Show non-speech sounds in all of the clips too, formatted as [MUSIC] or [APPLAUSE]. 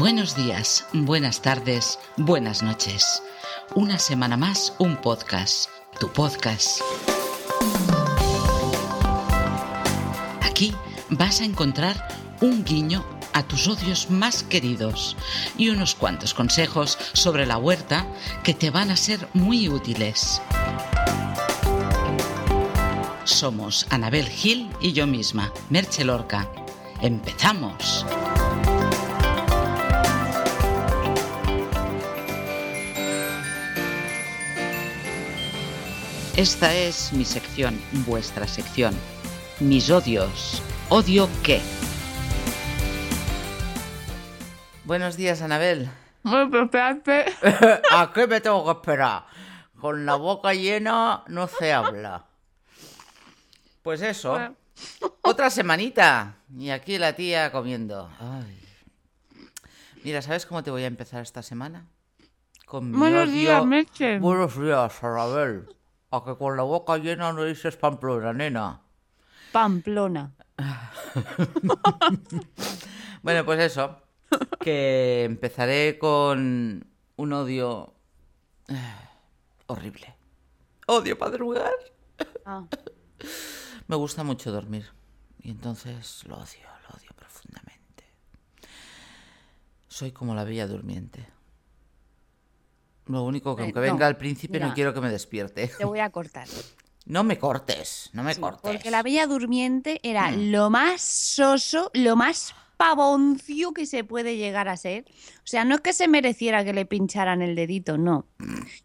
Buenos días, buenas tardes, buenas noches. Una semana más, un podcast, tu podcast. Aquí vas a encontrar un guiño a tus odios más queridos y unos cuantos consejos sobre la huerta que te van a ser muy útiles. Somos Anabel Gil y yo misma, Merche Lorca. ¡Empezamos! Esta es mi sección, vuestra sección. Mis odios. ¿Odio qué? Buenos días, Anabel. [LAUGHS] ¿A qué me tengo que esperar? Con la boca llena no se habla. Pues eso. Otra semanita. Y aquí la tía comiendo. Ay. Mira, ¿sabes cómo te voy a empezar esta semana? Con mi Buenos odio- días, Meche. Buenos días, Anabel. A que con la boca llena no dices pamplona, nena. Pamplona. [LAUGHS] Bueno, pues eso. Que empezaré con un odio eh, horrible. Odio madrugar. Ah, [LAUGHS] Me gusta mucho dormir. Y entonces lo odio, lo odio profundamente. Soy como la bella durmiente. Lo único que Eh, aunque no, venga el príncipe no quiero que me despierte. te voy a cortar. [LAUGHS] No me cortes, no me Sí, cortes. porque la Bella Durmiente era Mm. lo más soso, lo más pavoncio que se puede llegar a ser. O sea, no es que se mereciera que le pincharan el dedito, no.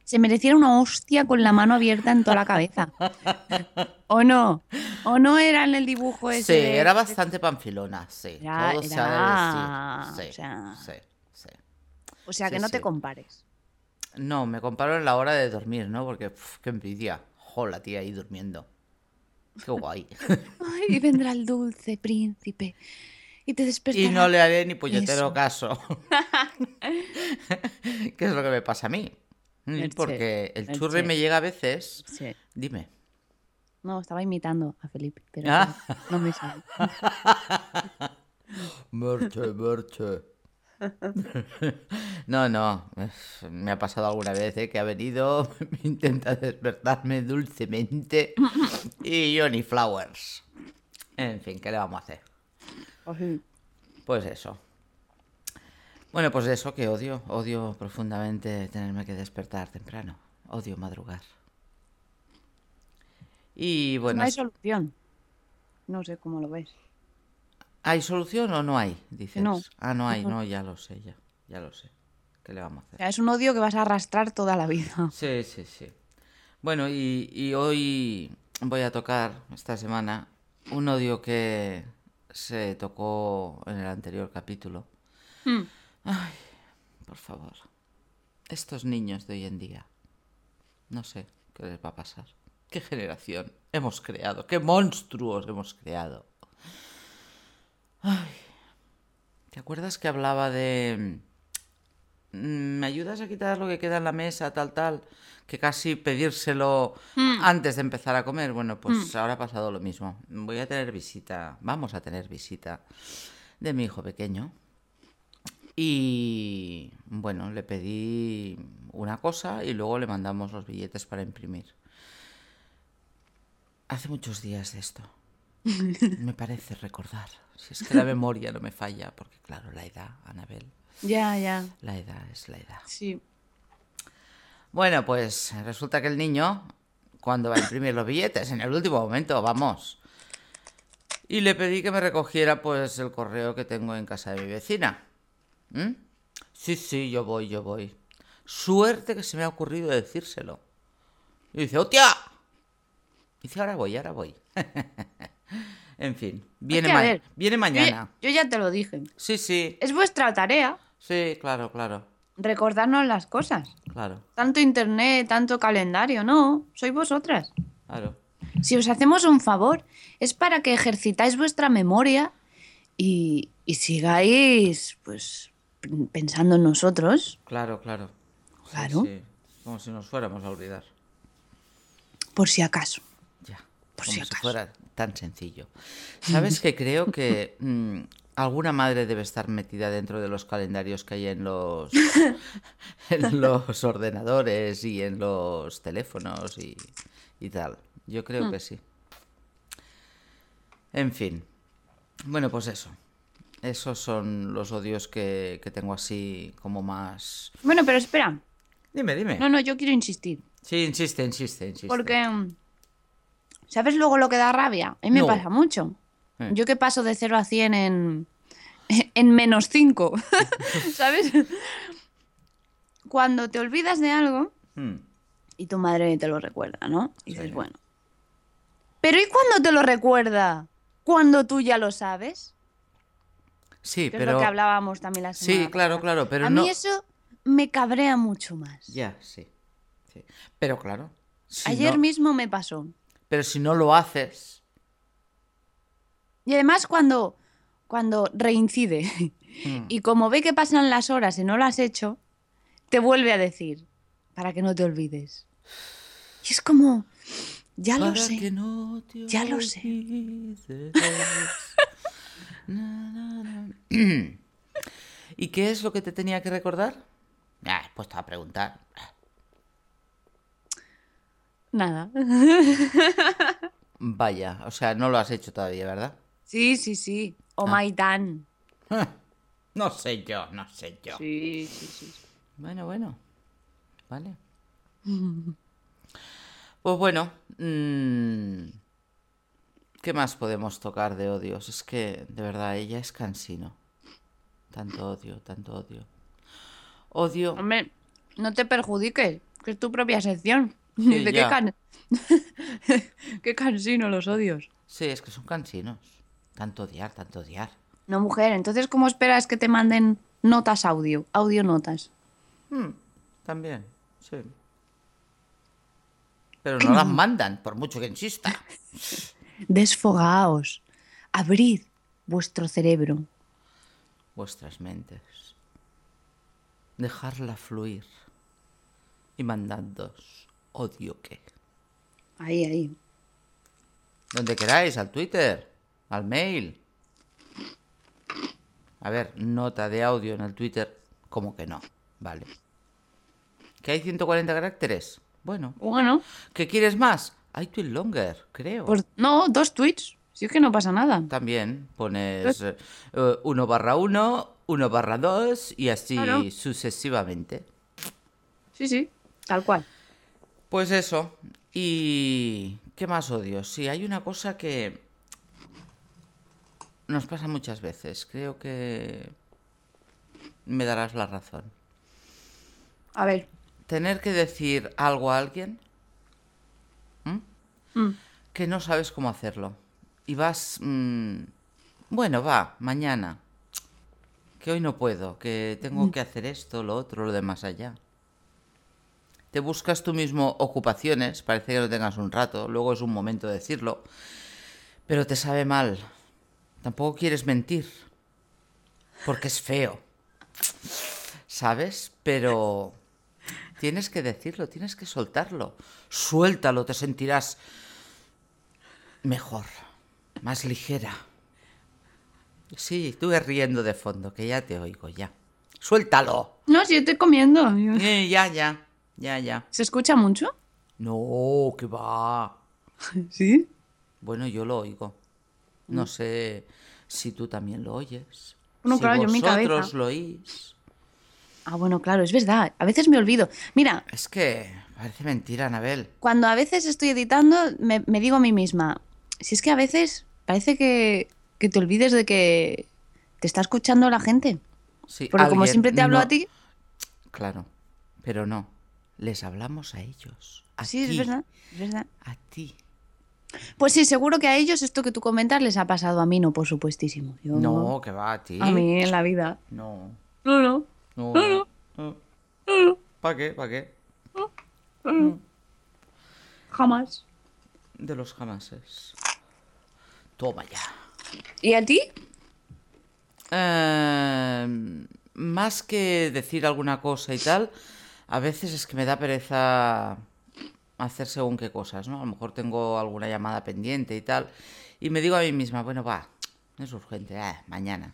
Se mereciera una hostia con la mano abierta en toda la cabeza. [LAUGHS] ¿O no? ¿O no era en el dibujo Sí, ese? de- era bastante panfilona, sí. Era- todo se ha de decir. Sí, o sea- sí, sí. O sea, que Sí, no sí. te compares. No, me comparo en la hora de dormir, ¿no? Porque, qué envidia. Jo, la tía ahí durmiendo. Qué guay. [LAUGHS] Ay, vendrá el dulce príncipe y te despertará. y no le haré ni puñetero Eso. caso. [LAUGHS] [LAUGHS] ¿Qué es lo que me pasa a mí? Porque el churri me llega a veces. Sí. Dime. No, estaba imitando a Felipe, pero Ah. no me sale. Merche, merche. [LAUGHS] No, no, me ha pasado alguna vez ¿eh? que ha venido, [LAUGHS] intenta despertarme dulcemente y Johnny Flowers. En fin, ¿qué le vamos a hacer? Pues eso. Bueno, pues eso que odio, odio profundamente tenerme que despertar temprano, odio madrugar. Y bueno, no hay solución. No sé cómo lo ves. ¿Hay solución o no hay? Dices. No. Ah, no hay, no, ya lo sé, ya, ya lo sé. ¿Qué le vamos a O hacer? sea, es un odio que vas a arrastrar toda la vida. [LAUGHS] Sí, sí, sí. Bueno, y, y hoy voy a tocar, esta semana, un odio que se tocó en el anterior capítulo. Hmm. Ay, por favor. Estos niños de hoy en día. No sé qué les va a pasar. ¿Qué generación hemos creado? ¿Qué monstruos hemos creado? Ay. ¿Te acuerdas que hablaba de... mm, ¿Me ayudas a quitar lo que queda en la mesa, tal, tal? Que casi pedírselo antes de empezar a comer. Bueno, pues ahora ha pasado lo mismo. Voy a tener visita, vamos a tener visita de mi hijo pequeño. Y bueno, le pedí una cosa y luego le mandamos los billetes para imprimir. Hace muchos días de esto. [LAUGHS] Me parece recordar. Si es que la memoria no me falla, porque claro, la edad, Anabel, Ya, ya. la edad es la edad. Sí. Bueno, pues resulta que el niño, cuando va a imprimir los billetes, en el último momento, vamos. Y le pedí que me recogiera pues el correo que tengo en casa de mi vecina. ¿Mm? Sí, sí, yo voy, yo voy. Suerte que se me ha ocurrido decírselo. Y dice, ¡hostia! Dice, ahora voy, ahora voy. [LAUGHS] en fin, viene, que, a ma- ver, viene mañana. yo ya te lo dije. Sí, sí, Es vuestra tarea sí, claro, claro, recordarnos las cosas. claro, Tanto internet, tanto calendario, no. Sois vosotras. claro. Si os hacemos un favor, es para que ejercitáis vuestra memoria y, y sigáis, pues, pensando en nosotros, Claro, claro. Claro. sí. Como si nos fuéramos a olvidar. por si acaso. Ya. Por como si si acaso. fuera tan sencillo. ¿Sabes que creo que mm, Alguna madre debe estar metida dentro de los calendarios que hay en los, [LAUGHS] en los ordenadores y en los teléfonos y, y tal. Yo creo que sí. En fin. Bueno, pues eso. Esos son los odios que, que tengo así como más... Bueno, pero espera. Dime, dime. No, no, yo quiero insistir. Sí, insiste, insiste, insiste. Porque, mm, ¿sabes luego lo que da rabia? A mí me No. pasa mucho. Eh. Yo que paso de 0 a 100 en, [LAUGHS] en menos 5, [LAUGHS] ¿sabes? Cuando te olvidas de algo Hmm. y tu madre te lo recuerda, ¿no? Y dices, Sí. bueno. Pero ¿y cuando te lo recuerda? Cuando tú ya lo sabes. Sí, Que pero... es lo que hablábamos también la semana Sí, claro, claro, pero a no... mí eso me cabrea mucho más. Ya, sí. sí. Pero claro. si Ayer no- mismo me pasó. Pero si no lo haces... Y además cuando, cuando reincide Hmm. y como ve que pasan las horas y no lo has hecho, te vuelve a decir, para que no te olvides. Y es como, ya lo sé. no ya lo sé. olvides. Na, na, na. ¿Y qué es lo que te tenía que recordar? Ah, pues te va a preguntar. Nada. [LAUGHS] Vaya, o sea, no lo has hecho todavía, ¿verdad? Sí, sí, sí. O Maitán. [LAUGHS] No sé yo, no sé yo. Sí, sí, sí. Bueno, bueno. Vale. [LAUGHS] Pues bueno. mm, ¿Qué más podemos tocar de odios? Es que, de verdad, ella es cansino. Tanto odio, tanto odio. Odio. Hombre, no te perjudiques, que es tu propia sección. Sí, ¿De qué, ya. can... [LAUGHS] qué cansino los odios? Sí, es que son cansinos. Tanto odiar, tanto odiar. No, mujer, entonces ¿cómo esperas que te manden notas audio? Audio notas. Mm, también, sí. Pero no las [CLEARS THROAT] mandan, por mucho que insista. [LAUGHS] Desfogaos. Abrid vuestro cerebro. vuestras mentes. Dejarla fluir y mandadnos odio que. Ahí, ahí. Donde queráis, al Twitter, al mail. A ver, nota de audio en el Twitter, como que no, vale. ¿Que hay 140 caracteres? Bueno. Bueno, ¿Qué quieres más? Hay tweet longer, creo. pues no, dos tweets. Si es que no pasa nada. También pones 1 barra 1, 1 barra 2 y así Claro. sucesivamente. Sí, sí, tal cual. Pues eso. ¿Y qué más odio? Sí, hay una cosa que nos pasa muchas veces. Creo que me darás la razón. A ver. Tener que decir algo a alguien. Mm. que no sabes cómo hacerlo. Y vas... mm, bueno, va, mañana. Que hoy no puedo, que tengo que hacer esto, lo otro, lo de más allá. Te buscas tú mismo ocupaciones, parece que no tengas un rato, luego es un momento de decirlo, pero te sabe mal. Tampoco quieres mentir, porque es feo. ¿Sabes? Pero tienes que decirlo, tienes que soltarlo. Suéltalo, te sentirás mejor, más ligera. Sí, estuve riendo de fondo, que ya te oigo, ya. Suéltalo. No, si estoy comiendo. Eh, ya, ya, ya, ya. ¿Se escucha mucho? No, que va. [LAUGHS] Sí. Bueno, yo lo oigo. No sé si tú también lo oyes. Bueno, si claro, yo en mi vosotros cabeza. lo oís. Ah, bueno, claro, es verdad. A veces me olvido. Mira, Es que parece mentira, Anabel. cuando a veces estoy editando, me, me digo a mí misma, si es que a veces parece que, que te olvides de que te está escuchando la gente. Sí, Porque como siempre te hablo no- a ti, Claro, pero no. Les hablamos a ellos. A sí, es verdad, es verdad. A ti. Pues sí, seguro que a ellos esto que tú comentas les ha pasado a mí, no, por supuestísimo. Yo- No, que va a ti. A mí en la vida. No. No, no. No. No, no. ¿Para qué? ¿Para qué? Jamás. De los jamases. Toma ya. ¿Y a ti? Eh, más que decir alguna cosa y tal, a veces es que me da pereza hacer según qué cosas, ¿no? A lo mejor tengo alguna llamada pendiente y tal, y me digo a mí misma, bueno, va, no es urgente, ah, mañana.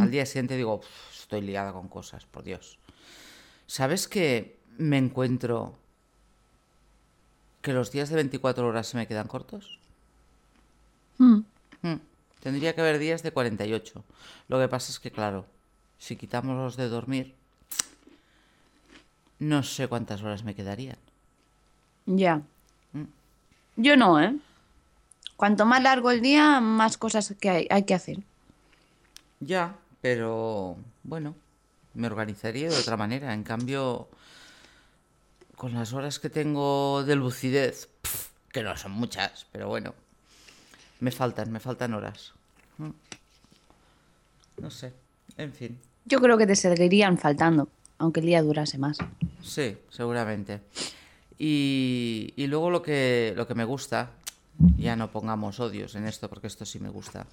Al día siguiente digo, "Uf, estoy liada con cosas, por Dios. ¿Sabes que me encuentro que los días de 24 horas se me quedan cortos? Mm. Mm, Tendría que haber días de 48. Lo que pasa es que, claro, si quitamos los de dormir, no sé cuántas horas me quedarían. Ya. Yo no, ¿eh? Cuanto más largo el día, más cosas que hay, hay que hacer. Ya, pero bueno, me organizaría de otra manera. En cambio, con las horas que tengo de lucidez, pf, que no son muchas, pero bueno, me faltan, me faltan horas. Mm. No sé, en fin. Yo creo que te seguirían faltando, aunque el día durase más. Sí, seguramente. Y, y luego lo que, lo que me gusta, ya no pongamos odios en esto, porque esto sí me gusta.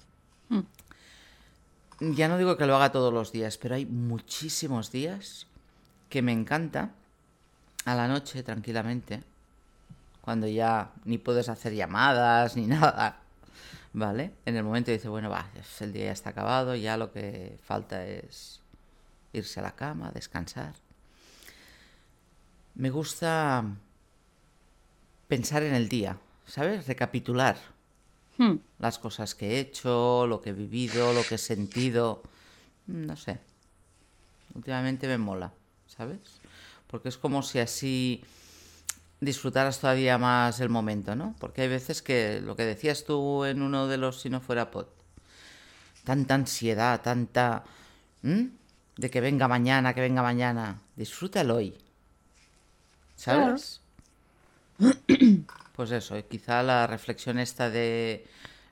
Ya no digo que lo haga todos los días, pero hay muchísimos días que me encanta a la noche, tranquilamente, cuando ya ni puedes hacer llamadas ni [LAUGHS] nada, ¿vale? En el momento dice, bueno, va, el día ya está acabado, ya lo que falta es irse a la cama, descansar. Me gusta pensar en el día, ¿sabes? Recapitular Hmm. las cosas que he hecho, lo que he vivido, lo que he sentido. Mm, No sé. Últimamente me mola, ¿sabes? Porque es como si así disfrutaras todavía más el momento, ¿no? Porque hay veces que lo que decías tú en uno de los si no fuera pot, tanta ansiedad, tanta... De que venga mañana, que venga mañana. Disfruta el hoy. ¿Sabes? Pues eso, quizá la reflexión esta de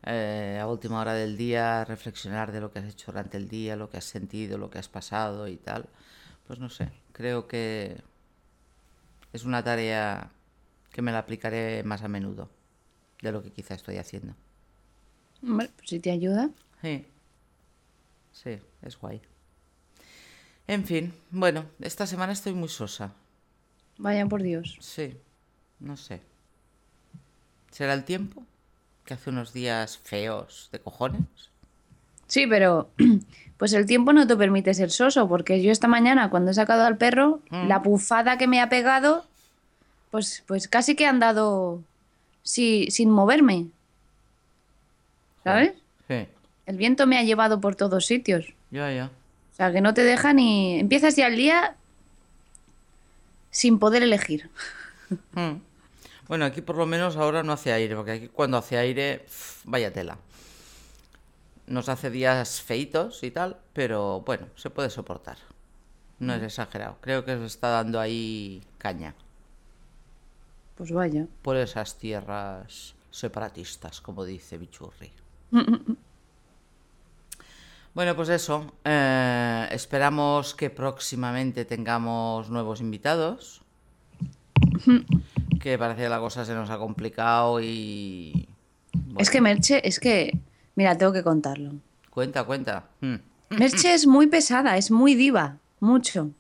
eh, a última hora del día, reflexionar de lo que has hecho durante el día, lo que has sentido, lo que has pasado y tal. Pues no sé, creo que es una tarea que me la aplicaré más a menudo de lo que quizá estoy haciendo. Hombre, pues si te ayuda. Sí, sí, es guay. En fin, bueno, esta semana estoy muy sosa. Vaya por Dios. Sí, no sé. ¿Será el tiempo? Que hace unos días feos de cojones. Sí, pero [CLEARS THROAT] pues el tiempo no te permite ser soso, porque yo esta mañana cuando he sacado al perro, la bufada que me ha pegado, pues, pues casi que he andado sí, sin moverme. ¿Sabes? Sí, El viento me ha llevado por todos sitios. ya, ya. O sea, que no te deja ni... Empiezas ya el día sin poder elegir. Mm. Bueno, aquí por lo menos ahora no hace aire, porque aquí cuando hace aire, vaya tela. Nos hace días feitos y tal, pero bueno, se puede soportar. No es exagerado. Creo que se está dando ahí caña Pues vaya. por esas tierras separatistas, como dice Bichurri. [LAUGHS] Bueno, pues eso. eh, esperamos que próximamente tengamos nuevos invitados. Que parece que la cosa se nos ha complicado y... bueno, Es que Merche, es que... Mira, tengo que contarlo. Cuenta, cuenta. Mm. Merche es muy pesada, es muy diva, mucho.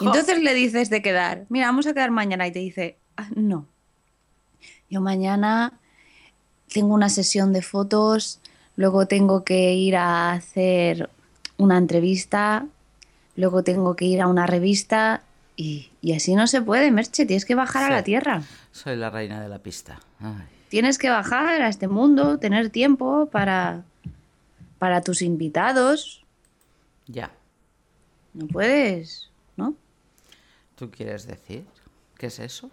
Y entonces le dices de quedar, mira, vamos a quedar mañana y te dice, "Ah, no. Yo mañana tengo una sesión de fotos, luego tengo que ir a hacer una entrevista, luego tengo que ir a una revista y, y así no se puede, Merche, tienes que bajar a la tierra. Soy la reina de la pista. Ay. Tienes que bajar a este mundo, tener tiempo para, para tus invitados. Ya. No puedes, ¿no? ¿Tú quieres decir? ¿Qué es eso?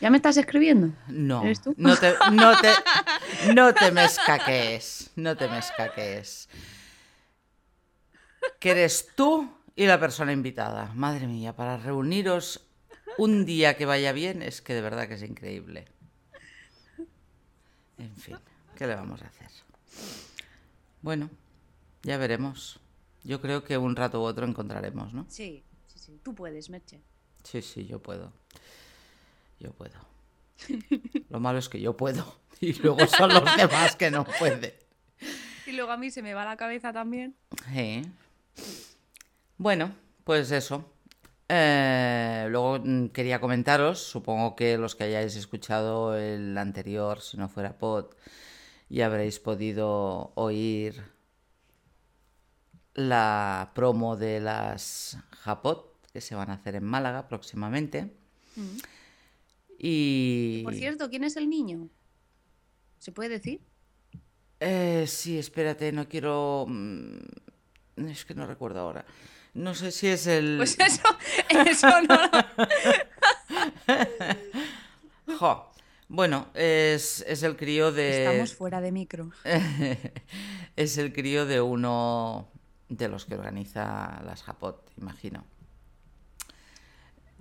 ¿Ya me estás escribiendo? No, ¿Eres tú? no te, no te, [LAUGHS] no te me escaques, no te me escaques. Que eres tú y la persona invitada. Madre mía, para reuniros un día que vaya bien es que de verdad que es increíble. En fin, ¿qué le vamos a hacer? Bueno, ya veremos. Yo creo que un rato u otro encontraremos, ¿no? Sí, sí, sí. Tú puedes, Merche. Sí, sí, yo puedo. Yo puedo. [LAUGHS] Lo malo es que yo puedo. [LAUGHS] Y luego son los demás que no pueden. Y luego a mí se me va la cabeza también. Sí. Bueno, pues eso. Eh, luego mm, quería comentaros, supongo que los que hayáis escuchado el anterior, si no fuera pod, ya habréis podido oír la promo de las Japot que se van a hacer en Málaga próximamente. Mm. Y... Por cierto, ¿quién es el niño? ¿Se puede decir? Eh, sí, espérate, no quiero... mm, Es que no recuerdo ahora. No sé si es el... Pues eso, [LAUGHS] eso no. [LAUGHS] Jo. Bueno, es, es el crío de... Estamos fuera de micro. [LAUGHS] es el crío de uno de los que organiza las Japot, imagino.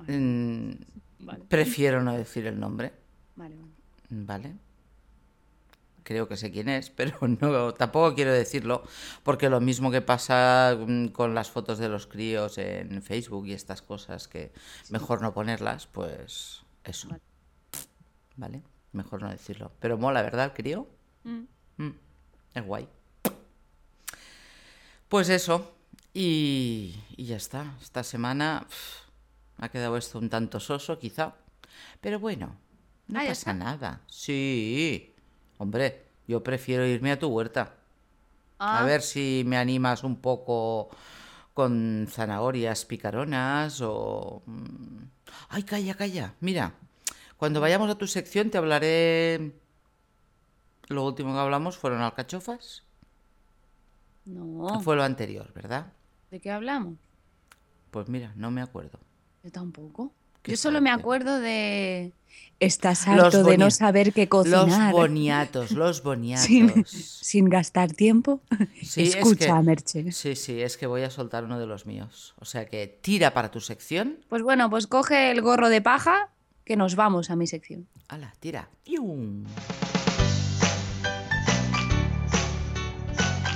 Mm, Vale, Prefiero no decir el nombre, vale. vale. ¿vale? Creo que sé quién es, [LAUGHS] pero no, tampoco quiero decirlo, porque lo mismo que pasa mm, con las fotos de los críos en Facebook y estas cosas, que mejor no ponerlas, pues eso, Vale. ¿vale? Mejor no decirlo. Pero mola, ¿verdad, crío? Mm. Mm, es guay. Pues eso. Y, y ya está. Esta semana ha quedado esto un tanto soso, quizá. Pero bueno, no Ah, ¿ya pasa está? nada. Sí. Hombre, yo prefiero irme a tu huerta. Ah, A ver si me animas un poco con zanahorias picaronas o... mm, Ay, calla, calla. Mira, cuando vayamos a tu sección te hablaré... Lo último que hablamos fueron alcachofas. No. Fue lo anterior, ¿verdad? ¿De qué hablamos? Pues mira, no me acuerdo. Yo tampoco. Qué Yo solo me acuerdo de. Estás Los harto de no saber qué Los cocinar. boniatos, [LAUGHS] los boniatos. sin, sin gastar tiempo. Sí, es Escucha, que- Merche. Sí, sí, es que voy a soltar uno de los míos. O sea que tira para tu sección. Pues bueno, pues coge el gorro de paja que nos vamos a mi sección. ¡Hala, tira! ¡Yum!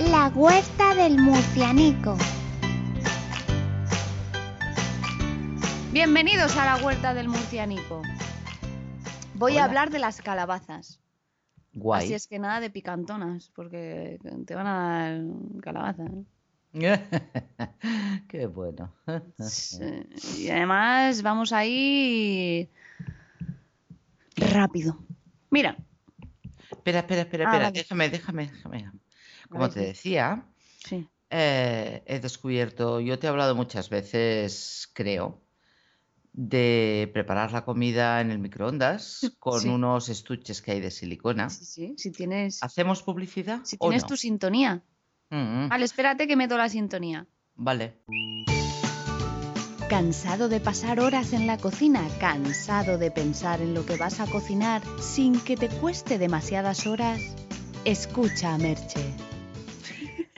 La huerta del murcianico. Bienvenidos a la huerta del murcianico. Voy Hola. a hablar de las calabazas. Guay. Así es que nada de picantonas, porque te van a dar calabaza. ¿eh? [LAUGHS] Qué bueno. Sí, Y además vamos ahí rápido. Mira, Espera, espera, espera, Ah, espera. Déjame, déjame, déjame. Como te decía, sí. eh, he descubierto, yo te he hablado muchas veces, creo, de preparar la comida en el microondas [LAUGHS] con Sí. unos estuches que hay de silicona. Sí, sí, si tienes, ¿Hacemos publicidad si o tienes no? tu sintonía. Mm, Vale, espérate que meto la sintonía. Vale. ¿Cansado de pasar horas en la cocina? ¿Cansado de pensar en lo que vas a cocinar sin que te cueste demasiadas horas? Escucha a Merche.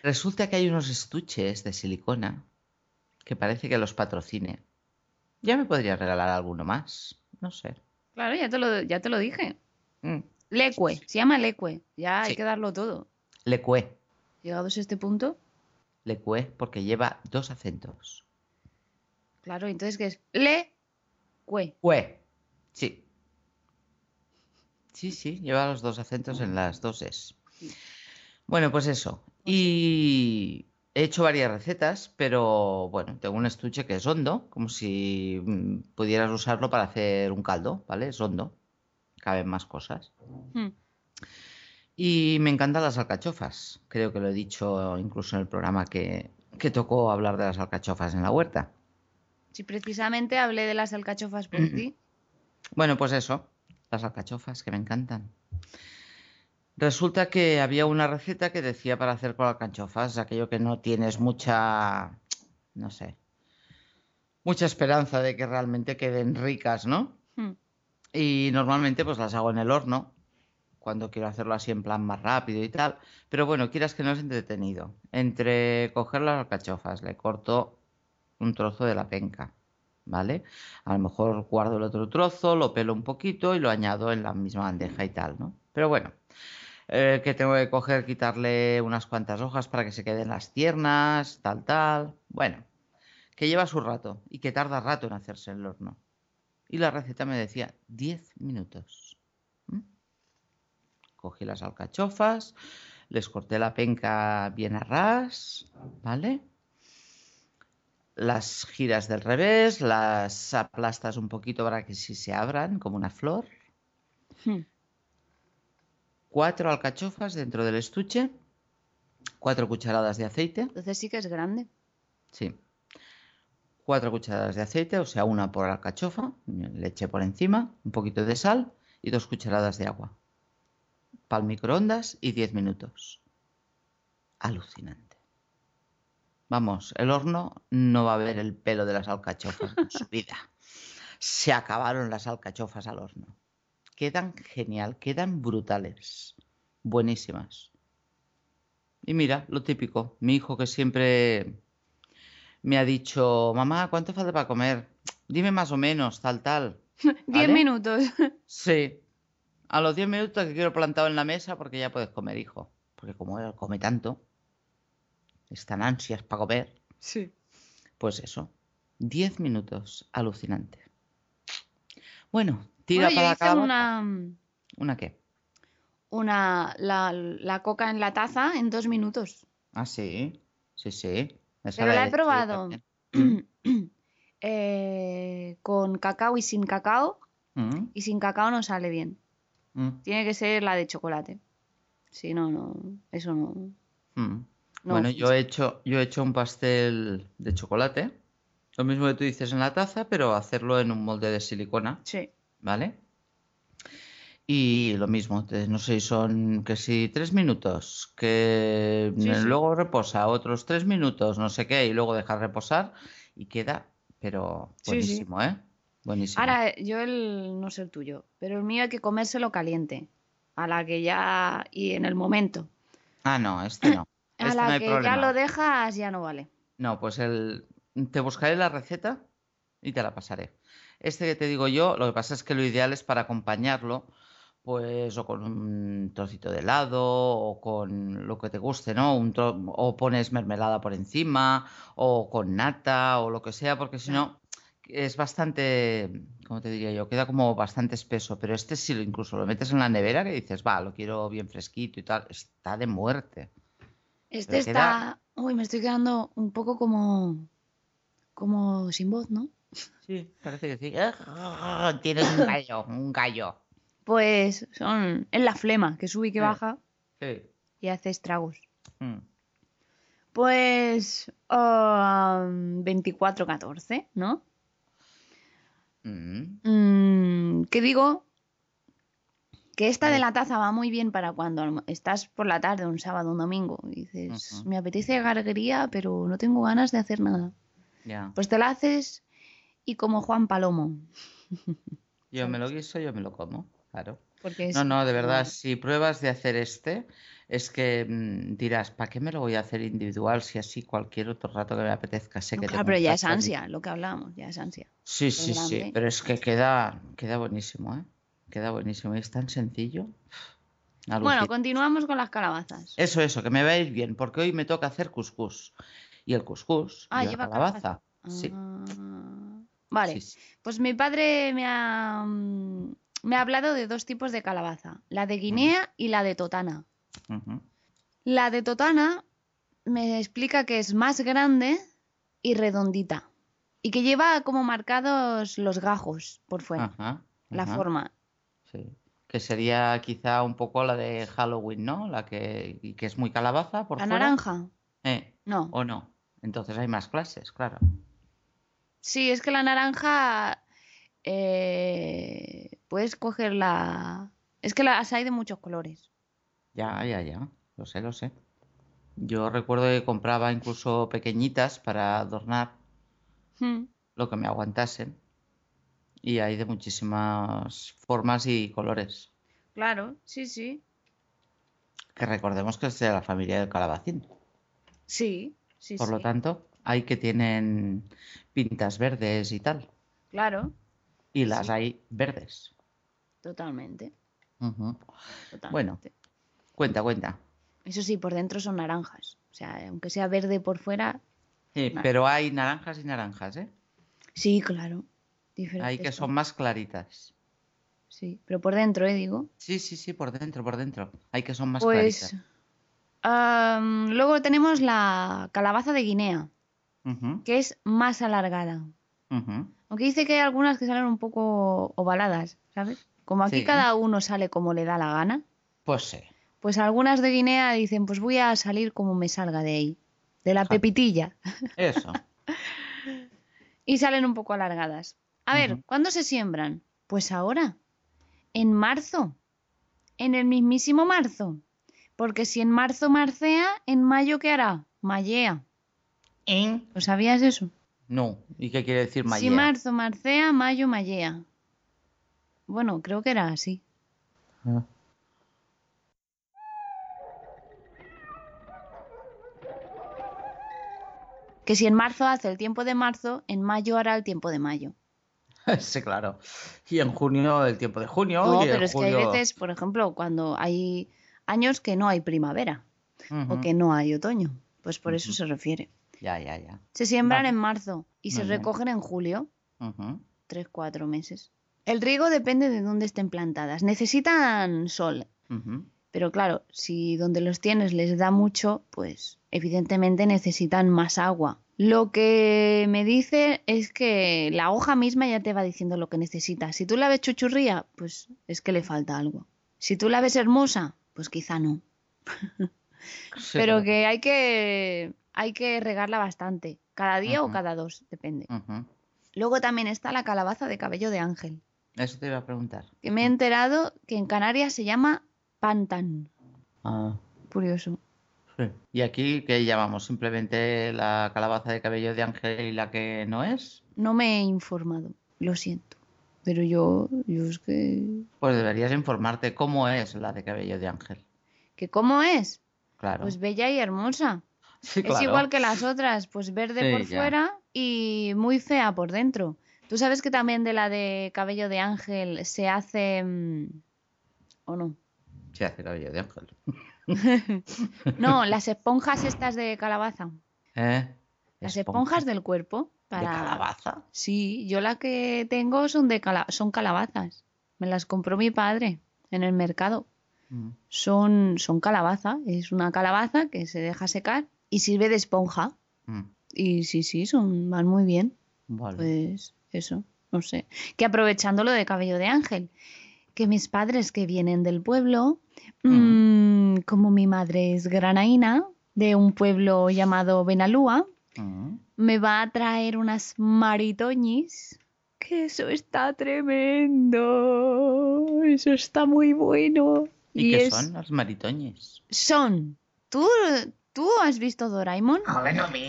Resulta que hay unos estuches de silicona que parece que los patrocine. Ya me podría regalar alguno más. No sé. Claro, ya te lo, ya te lo dije. Mm, Lecue, se llama Lecue. Ya Sí. hay que darlo todo. Le cue. Llegados a este punto, Le cue porque lleva dos acentos. claro, entonces ¿qué es? Lecue. Cue. Sí. Sí, sí, lleva los dos acentos en las dos es. Bueno, pues eso. Y he hecho varias recetas, pero bueno, tengo un estuche que es hondo, como si mm, pudieras usarlo para hacer un caldo, ¿vale? Es hondo. Caben más cosas. Hmm. Y me encantan las alcachofas. Creo que lo he dicho incluso en el programa que, que tocó hablar de las alcachofas en la huerta. Si precisamente hablé de las alcachofas por ti. Bueno, pues eso, las alcachofas que me encantan. Resulta que había una receta que decía para hacer con alcachofas, aquello que no tienes mucha, no sé, mucha esperanza de que realmente queden ricas, ¿no? Hmm. Y normalmente pues las hago en el horno, cuando quiero hacerlo así en plan más rápido y tal. Pero bueno, quieras que no es entretenido. Entre coger las alcachofas, le corto un trozo de la penca, ¿vale? A lo mejor guardo el otro trozo, lo pelo un poquito y lo añado en la misma bandeja y tal, ¿no? Pero bueno, eh, que tengo que coger, quitarle unas cuantas hojas para que se queden las tiernas, tal, tal. Bueno, que lleva su rato y que tarda rato en hacerse el horno. Y la receta me decía 10 minutos. ¿Mm? Cogí las alcachofas, les corté la penca bien a ras, ¿vale? Las giras del revés, las aplastas un poquito para que sí se abran como una flor. Hmm. Cuatro alcachofas dentro del estuche, 4 cucharadas de aceite. Entonces sí que es grande. Sí. 4 cucharadas de aceite, o sea, una por alcachofa, leche por encima, un poquito de sal y 2 cucharadas de agua. Para microondas y 10 minutos. Alucinante. Vamos, el horno no va a ver el pelo de las alcachofas en su [LAUGHS] vida. Se acabaron las alcachofas al horno. Quedan genial, quedan brutales. Buenísimas. Y mira, lo típico, mi hijo que siempre me ha dicho, mamá, ¿cuánto falta para comer? Dime más o menos, tal, tal. [LAUGHS] Diez minutos. [LAUGHS] Sí. A los 10 minutos que quiero plantado en la mesa porque ya puedes comer, hijo. Porque como él come tanto, están ansias para comer, Sí. pues eso. 10 minutos, alucinante. Bueno, tira Bueno, yo para la hice calabaza. una, ¿Una qué? una la, la coca en la taza en dos minutos. Ah, sí. Sí, sí. Esa Pero la he yo probado. [CLEARS THROAT] Eh, con cacao y sin cacao. Mm, Y sin cacao no sale bien. mm, Tiene que ser la de chocolate. Si no, no. Eso no. mm. no Bueno, yo he hecho, yo he hecho un pastel de chocolate. Lo mismo que tú dices en la taza, pero hacerlo en un molde de silicona. Sí. ¿Vale? Y lo mismo, no sé son que si tres minutos, que Sí, sí. luego reposa otros tres minutos, no sé qué, y luego dejar reposar y queda, pero sí. buenísimo, ¿eh? Buenísimo. Ahora, yo el. No sé el tuyo. Pero el mío hay que comérselo caliente. A la que ya. Y en el momento. Ah, no, este no. [CLEARS THROAT] A Este la no hay que ya lo dejas, ya no vale. No, pues el te buscaré la receta y te la pasaré. Este que te digo yo, lo que pasa es que lo ideal es para acompañarlo, pues o con un trocito de helado o con lo que te guste, ¿no? Un tro- o pones mermelada por encima o con nata o lo que sea, porque si no es bastante, ¿cómo te diría yo? Queda como bastante espeso, pero este si lo incluso lo metes en la nevera que dices, va, lo quiero bien fresquito y tal, está de muerte. Este Pero está. queda- Uy, me estoy quedando un poco como. Como sin voz, ¿no? Sí, parece que sí. Tienes un gallo, un gallo. Pues son. Es la flema que sube y que baja Sí. y hace estragos. Mm. Pues. ah, 24-14, ¿no? Mm. Mm, ¿Qué digo? Que esta de la taza va muy bien para cuando estás por la tarde, un sábado, un domingo, y dices, me apetece garguería, pero no tengo ganas de hacer nada. Pues te la haces y como Juan Palomo. Yo me lo guiso, yo me lo como, claro. Porque es- No, no, de verdad, si pruebas de hacer este, es que mm, dirás, ¿para qué me lo voy a hacer individual si así cualquier otro rato que me apetezca sé No, que claro, pero ya es ansia, lo que hablábamos, ya es ansia. Sí, es sí, sí, pero es que queda, queda buenísimo, ¿eh? Queda buenísimo y es tan sencillo. Bueno, continuamos con las calabazas. Eso, eso, que me va a ir bien, porque hoy me toca hacer cuscús. Y el cuscús Ah, lleva lleva calabaza. calabaza. Sí, Ah, Vale, sí, sí. pues mi padre me ha, mm, me ha hablado de dos tipos de calabaza, la de Guinea y la de Totana. La de Totana me explica que es más grande y redondita y que lleva como marcados los gajos por fuera, Ajá, la forma. Sí. Que sería quizá un poco la de Halloween, ¿no? La que, y que es muy calabaza por La fuera. naranja, Eh, no. ¿O no? Entonces hay más clases, claro. Sí, es que la naranja eh, puedes cogerla. Es que las hay de muchos colores. Ya, ya, ya. Lo sé, lo sé. Yo recuerdo que compraba incluso pequeñitas para adornar Hmm, lo que me aguantasen. Y hay de muchísimas formas y colores. Claro, sí, sí. Que recordemos que es de la familia del calabacín. Sí, sí, Por lo tanto, hay que tienen pintas verdes y tal. Claro, Y las Sí. hay verdes. totalmente. Bueno. Cuenta, cuenta. Eso sí, por dentro son naranjas. O sea, aunque sea verde por fuera, Sí, pero hay naranjas y naranjas, ¿eh? sí, claro. Hay Diferentes que son más claritas. Sí, pero por dentro, ¿eh? Digo. Sí, sí, sí, por dentro, por dentro. Hay que son más Pues. claritas. am, luego tenemos la calabaza de Guinea, Que es más alargada. Aunque dice que hay algunas que salen un poco ovaladas, ¿sabes? Como aquí Sí. cada uno sale como le da la gana, Pues sí. Pues algunas de Guinea dicen, pues voy a salir como me salga de ahí, de la pepitilla. Eso. [LAUGHS] y salen un poco alargadas. A ver. ¿cuándo se siembran? Pues ahora, en marzo, en el mismísimo marzo. Porque si en marzo marcea, en mayo ¿qué hará? Mallea. ¿Lo sabías eso? No. ¿Y qué quiere decir Si mallea? marzo marcea, mayo mallea. Bueno, creo que era así. Ah. Que si en marzo hace el tiempo de marzo, en mayo hará el tiempo de mayo. [LAUGHS] Sí, claro. Y en junio el tiempo de junio. No, y en pero es que hay veces, por ejemplo, cuando hay años que no hay primavera o que no hay otoño. Pues por eso se refiere. Ya, ya, ya. Se siembran en marzo y se bien. recogen en julio, tres, cuatro meses. El riego depende de dónde estén plantadas. Necesitan sol, pero claro, si donde los tienes les da mucho, pues evidentemente necesitan más agua. Lo que me dice es que la hoja misma ya te va diciendo lo que necesita. Si tú la ves chuchurría, pues es que le falta algo. Si tú la ves hermosa, pues quizá no. [LAUGHS] Sí, Pero que hay que hay que regarla bastante, cada día o cada dos, depende. Luego también está la calabaza de cabello de ángel, Eso te iba a preguntar. que me he enterado que en Canarias se llama pantan. Ah, Curioso. sí. ¿Y aquí qué llamamos? ¿Simplemente la calabaza de cabello de ángel y la que no es? No me he informado, lo siento. Pero yo, yo es que... Pues deberías informarte cómo es la de cabello de ángel. ¿Que cómo es? Claro. Pues bella y hermosa. Sí, Es igual que las otras, pues verde Sí, por ya. fuera y muy fea por dentro. Tú sabes que también de la de cabello de ángel se hace... mm, ¿O no? Se hace cabello de ángel. [LAUGHS] No, las esponjas estas de calabaza. ¿Eh? Las Esponja esponjas del cuerpo. ¿De Para... calabaza? Sí, yo la que tengo son de cala- son calabazas. Me las compró mi padre en el mercado. Mm. Son, son calabaza. Es una calabaza que se deja secar y sirve de esponja. Mm. Y sí, sí, son, van muy bien. Vale. Pues eso, no sé. Que aprovechando lo de cabello de ángel, que mis padres que vienen del pueblo, mm, como mi madre es granaína, de un pueblo llamado Benalúa, Mm. me va a traer unas maritoñis. Que eso está tremendo. Eso está muy bueno. ¿Y, qué es- son los maritoñes? Son. ¿Tú, ¿Tú has visto Doraemon?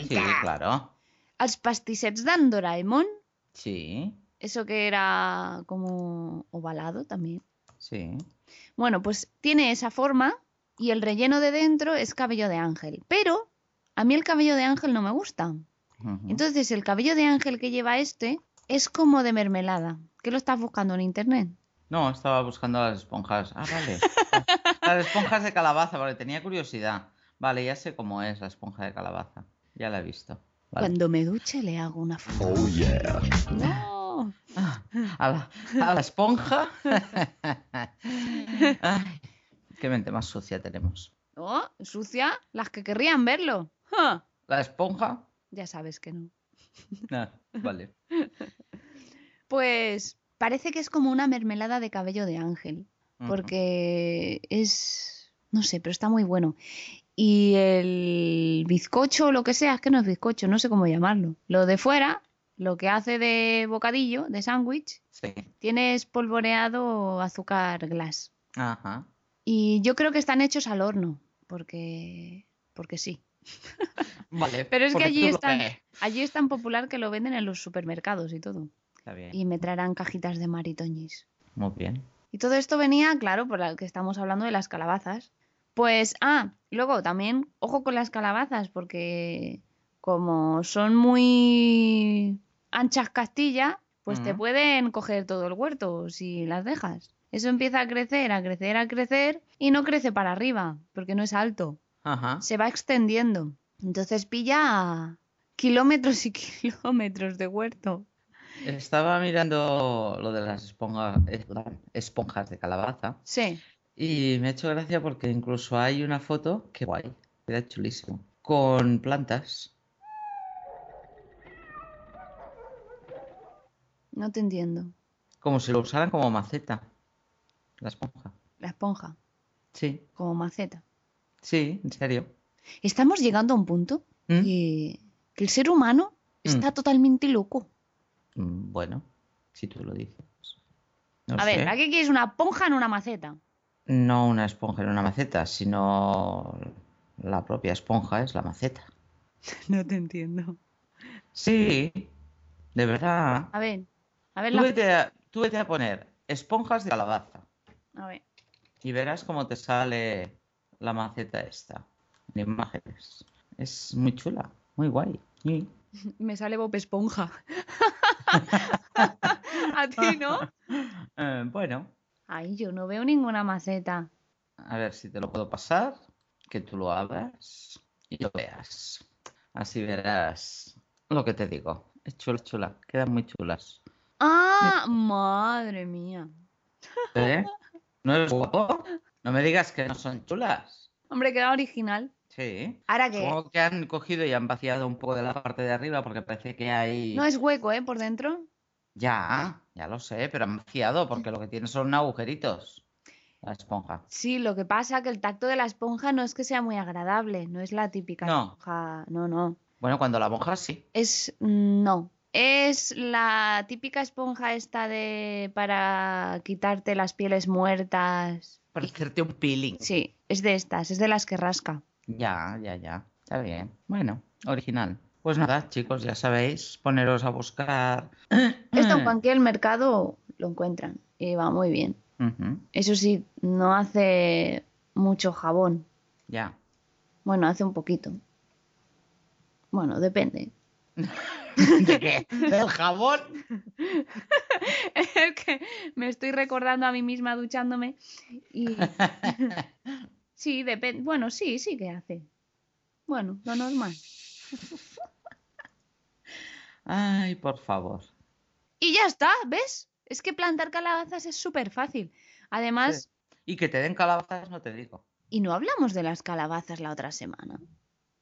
Sí, claro. Els pastissets d'en Doraemon? Sí, Eso que era como ovalado también. sí. Bueno, pues tiene esa forma y el relleno de dentro es cabello de ángel. Pero a mí el cabello de ángel no me gusta. Entonces el cabello de ángel que lleva este es como de mermelada. ¿Qué lo estás buscando en internet? No, estaba buscando las esponjas. Ah, vale. [LAUGHS] Las esponjas de calabaza, vale, tenía curiosidad. Vale, ya sé cómo es la esponja de calabaza. Ya la he visto. Vale. Cuando me duche le hago una foto. Oh yeah. No. A la, a la esponja. Ay, [LAUGHS] qué mente más sucia tenemos. Oh, sucia, las que querrían verlo. ¿La esponja? Ya sabes que no. Ah, vale. [LAUGHS] Pues parece que es como una mermelada de cabello de ángel. Porque es, no sé, pero está muy bueno. Y el bizcocho o lo que sea, es que no es bizcocho, no sé cómo llamarlo. Lo de fuera, lo que hace de bocadillo, de sándwich, Sí. tiene espolvoreado azúcar glass. Ajá. Y yo creo que están hechos al horno, porque, porque sí. [LAUGHS] Vale. Pero es que allí están, ves. allí es tan popular que lo venden en los supermercados y todo. Está bien. Y me traerán cajitas de maritoñis. Muy bien. Y todo esto venía, claro, por lo que estamos hablando de las calabazas. Pues, ah, luego también, ojo con las calabazas, porque como son muy anchas Castilla, pues te pueden coger todo el huerto si las dejas. Eso empieza a crecer, a crecer, a crecer y no crece para arriba, porque no es alto. Ajá. Se va extendiendo. Entonces pilla kilómetros y [LAUGHS] kilómetros de huerto. Estaba mirando lo de las esponjas, esponjas de calabaza Sí. Y me ha hecho gracia porque incluso hay una foto, que guay, queda chulísimo, con plantas. No te entiendo. Como si lo usaran como maceta. La esponja. La esponja. Sí, como maceta. sí, en serio. Estamos llegando a un punto ¿Mm? que, que el ser humano está totalmente loco. Mm, Bueno, si tú lo dices. No a ver. ¿a qué quieres una ponja en una maceta? No una esponja en una maceta, sino la propia esponja es la maceta. [LAUGHS] No te entiendo. Sí, de verdad. A ver, a ver, Tú la... vete a, tú vete a poner esponjas de calabaza a ver. y verás cómo te sale la maceta esta en imágenes. Es muy chula, muy guay. Sí. [LAUGHS] Me sale Bob Esponja. [LAUGHS] a ti, ¿no? Eh, bueno, Ay, yo no veo ninguna maceta. a ver si te lo puedo pasar, que tú lo abras y lo veas. Así verás lo que te digo. Es chula, chula, quedan muy chulas. ¡Ah! [LAUGHS] ¡Madre mía! ¿Eh? ¿No es guapo? No me digas que no son chulas. Hombre, queda original. Sí. Ahora que Supongo que han cogido y han vaciado un poco de la parte de arriba porque parece que hay... no es hueco, ¿eh? Por dentro. Ya, ya lo sé, pero han vaciado porque lo que tiene son agujeritos. La esponja. Sí, lo que pasa que el tacto de la esponja no es que sea muy agradable, no es la típica No. esponja, no, no. Bueno, cuando la mojas sí. Es no, es la típica esponja esta de para quitarte las pieles muertas. Para hacerte un peeling. Sí, es de estas, es de las que rasca. Ya, ya, ya. Está bien. Bueno, original. Pues nada, chicos, ya sabéis, poneros a buscar. [CLEARS THROAT] Esto en cualquier mercado lo encuentran y va muy bien. Eso sí, no hace mucho jabón. Ya. Bueno, hace un poquito. Bueno, depende. [LAUGHS] ¿De qué? ¿Del jabón? [LAUGHS] Es que me estoy recordando a mí misma duchándome y [LAUGHS] sí, depende. Bueno, sí, sí que hace. Bueno, lo normal. Ay, por favor. Y ya está, ¿ves? Es que plantar calabazas es súper fácil. Además, Y que te den calabazas, no te digo. y no hablamos de las calabazas la otra semana.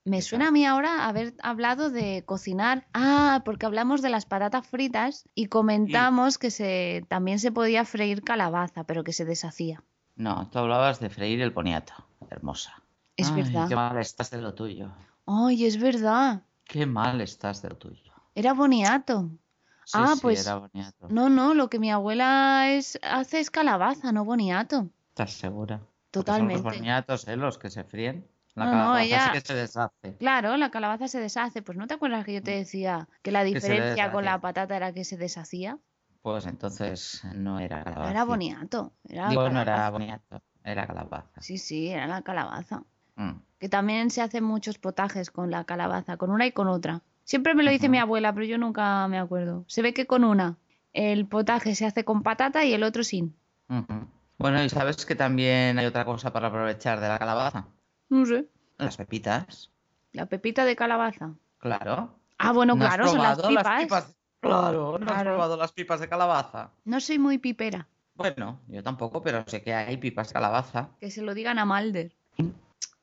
Me ¿Qué suena a mí ahora haber hablado de cocinar. Ah, porque hablamos de las patatas fritas y comentamos que se también se podía freír calabaza, pero que se deshacía. No, tú hablabas de freír el boniato. Hermosa. Es Ay, verdad. Qué mal estás de lo tuyo. Ay, es verdad. Qué mal estás de lo tuyo. Era boniato. Sí, Ah, sí, pues, era boniato. No, no, lo que mi abuela es, hace es calabaza, no boniato. ¿Estás segura? Totalmente. Son los boniatos, ¿eh? Los que se fríen. La No, no, calabaza ella- sí que se deshace. Claro, la calabaza se deshace. Pues ¿no te acuerdas que yo te decía que la Mm. diferencia con la patata era que se deshacía? Pues entonces no era calabaza. Era boniato. Era Digo, no era boniato, era calabaza. Sí, sí, era la calabaza. Mm. Que también se hacen muchos potajes con la calabaza, con una y con otra. Siempre me lo dice mi abuela, pero yo nunca me acuerdo. Se ve que con una el potaje se hace con patata y el otro sin. Bueno, y sabes que también hay otra cosa para aprovechar de la calabaza. No sé. Las pepitas. La pepita de calabaza. Claro. Ah, bueno, ¿No has claro, son las pipas. Claro, ¿no has probado las pipas de calabaza? No soy muy pipera. Bueno, yo tampoco, pero sé que hay pipas de calabaza. Que se lo digan a Malder.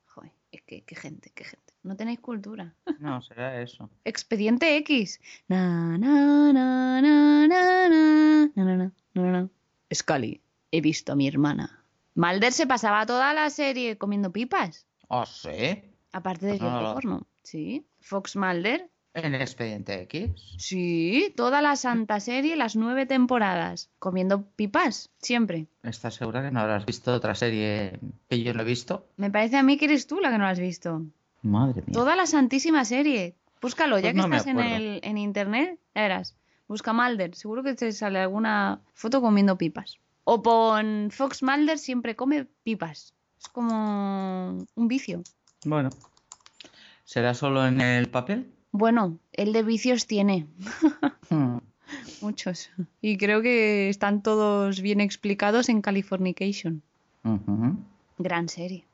Joder, es que qué gente, qué gente. No tenéis cultura. No, será eso. [LAUGHS] Expediente X. Na, na, na, na, na, na, na, na, na, na, na. Scully, he visto a mi hermana. Malder se pasaba toda la serie comiendo pipas. ¿Oh, sí? Aparte de Pues no, no porno. Sí. Fox Mulder. ¿En Expediente X? Sí, toda la santa serie, las nueve temporadas. Comiendo pipas, siempre. ¿Estás segura que no habrás visto otra serie que yo no he visto? Me parece a mí que eres tú la que no la has visto. Madre mía. Toda la santísima serie. Búscalo, ya Pues que no me estás en, el, en internet, ya verás. Busca Mulder, seguro que te sale alguna foto comiendo pipas. O pon Fox Mulder siempre come pipas. Es como un vicio. Bueno. ¿Será solo en el papel? Bueno, el de vicios tiene [LAUGHS] Hmm. muchos. Y creo que están todos bien explicados en Californication. Gran serie.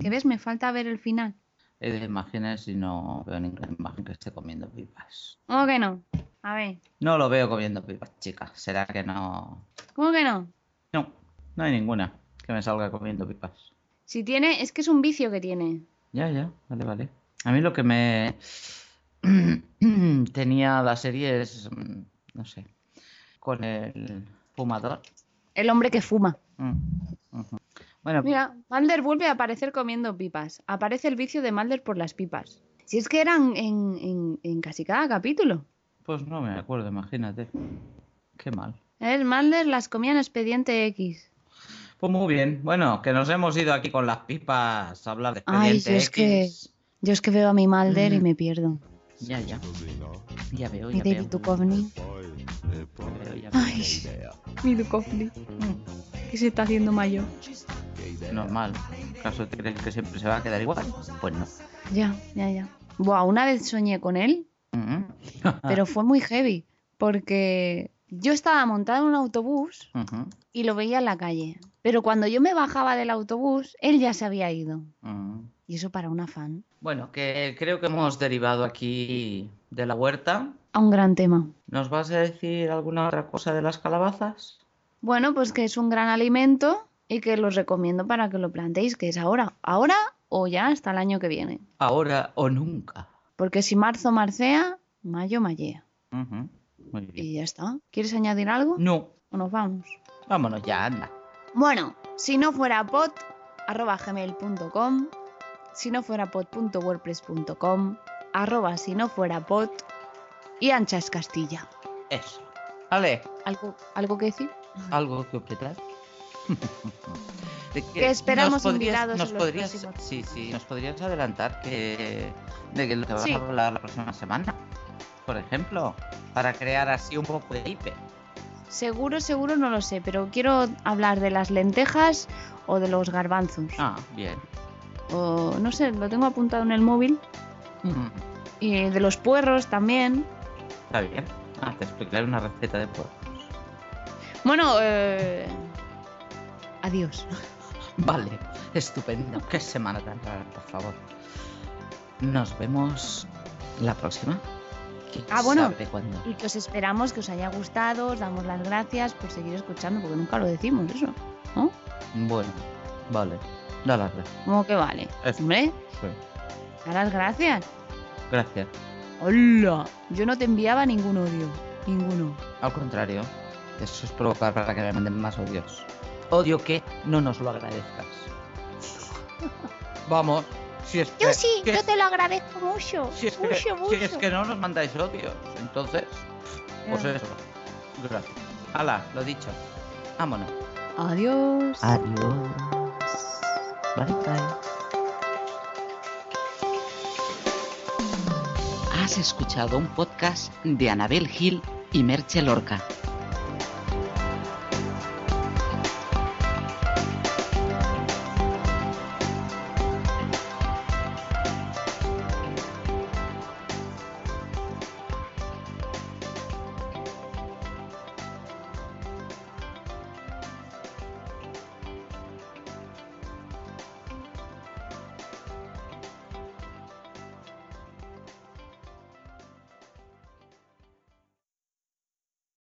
¿Qué ves? Me falta ver el final. He de imágenes y no veo ninguna imagen que esté comiendo pipas. ¿Cómo que no? A ver, No lo veo comiendo pipas, chica. ¿Será que no? ¿cómo que no? No, no hay ninguna que me salga comiendo pipas. Si tiene, es que es un vicio que tiene. Ya, ya, vale, vale. A mí lo que me [CLEARS THROAT] tenía la serie es, mm, no sé, con el fumador. El hombre que fuma. Mm. Bueno, Mira, Mulder vuelve a aparecer comiendo pipas. Aparece el vicio de Mulder por las pipas. Si es que eran en, en- en casi cada capítulo. pues no me acuerdo, imagínate. Qué mal. El Mulder las comía en Expediente X. Pues muy bien. Bueno, que nos hemos ido aquí con las pipas a hablar de Ay, expediente yo es que, X. yo es que veo a mi Mulder y Mm. me pierdo. Ya, ya. Ya veo, ya veo. Duchovny. Ya veo, ya veo. Ay, mi Duchovny. Que se está haciendo mayor. Normal. ¿Acaso te crees que siempre se va a quedar igual? Pues no. Ya, ya, ya. Buah, una vez soñé con él, Ujú. [LAUGHS] pero fue muy heavy. Porque yo estaba montada en un autobús Ujú, y lo veía en la calle. Pero cuando yo me bajaba del autobús, él ya se había ido. ujú. Y eso para una fan. Bueno, que creo que hemos derivado aquí de la huerta. A un gran tema. ¿Nos vas a decir alguna otra cosa de las calabazas? Bueno, pues que es un gran alimento y que los recomiendo para que lo plantéis, que es ahora. Ahora o ya hasta el año que viene. Ahora o nunca. Porque si marzo marcea, mayo mayea. Ujú, Muy bien. Y ya está. ¿Quieres añadir algo? No, ¿O nos vamos? vámonos ya, anda. Bueno, si no fuera pod, arroba gmail.com, si no fuera pod.wordpress.com, arroba si no fuera pod y Anchas Castilla. Eso. Vale, ¿Algo, ¿Algo que decir? ¿algo que objetar? [LAUGHS] Que esperamos nos podrías- invitados nos en los próximos. Sí, sí, nos podrías adelantar que de que lo que vas Sí. a hablar la próxima semana. Por ejemplo, para crear así un poco de hipe. Seguro, seguro no lo sé, pero quiero hablar de las lentejas o de los garbanzos. Ah, bien. O no sé, lo tengo apuntado en el móvil. Mm, Y de los puerros también. Está bien. Ah, te explicaré una receta de puerros. Bueno, eh... adiós. [LAUGHS] Vale, estupendo. Qué semana tan rara, por favor. Nos vemos la próxima. ¿Quién Ah, bueno. cuándo? Y que os esperamos que os haya gustado, os damos las gracias por seguir escuchando, porque nunca lo decimos eso, ¿no? Bueno, vale. Da las gracias. ¿Cómo que vale? Eso. Hombre, Sí. da las gracias. Gracias. ¡Hola! Yo no te enviaba ningún odio. Ninguno. Al contrario, eso es provocar para que me manden más odios. Odio que no nos lo agradezcas. [LAUGHS] Vamos, si es que, Yo sí, que- yo te lo agradezco mucho. si es que, mucho, si mucho. es que no nos mandáis odios, entonces, pues eso. Gracias. Hala, lo dicho. Vámonos. Adiós. Adiós. Bye bye. Has escuchado un podcast de Anabel Gil y Merche Lorca.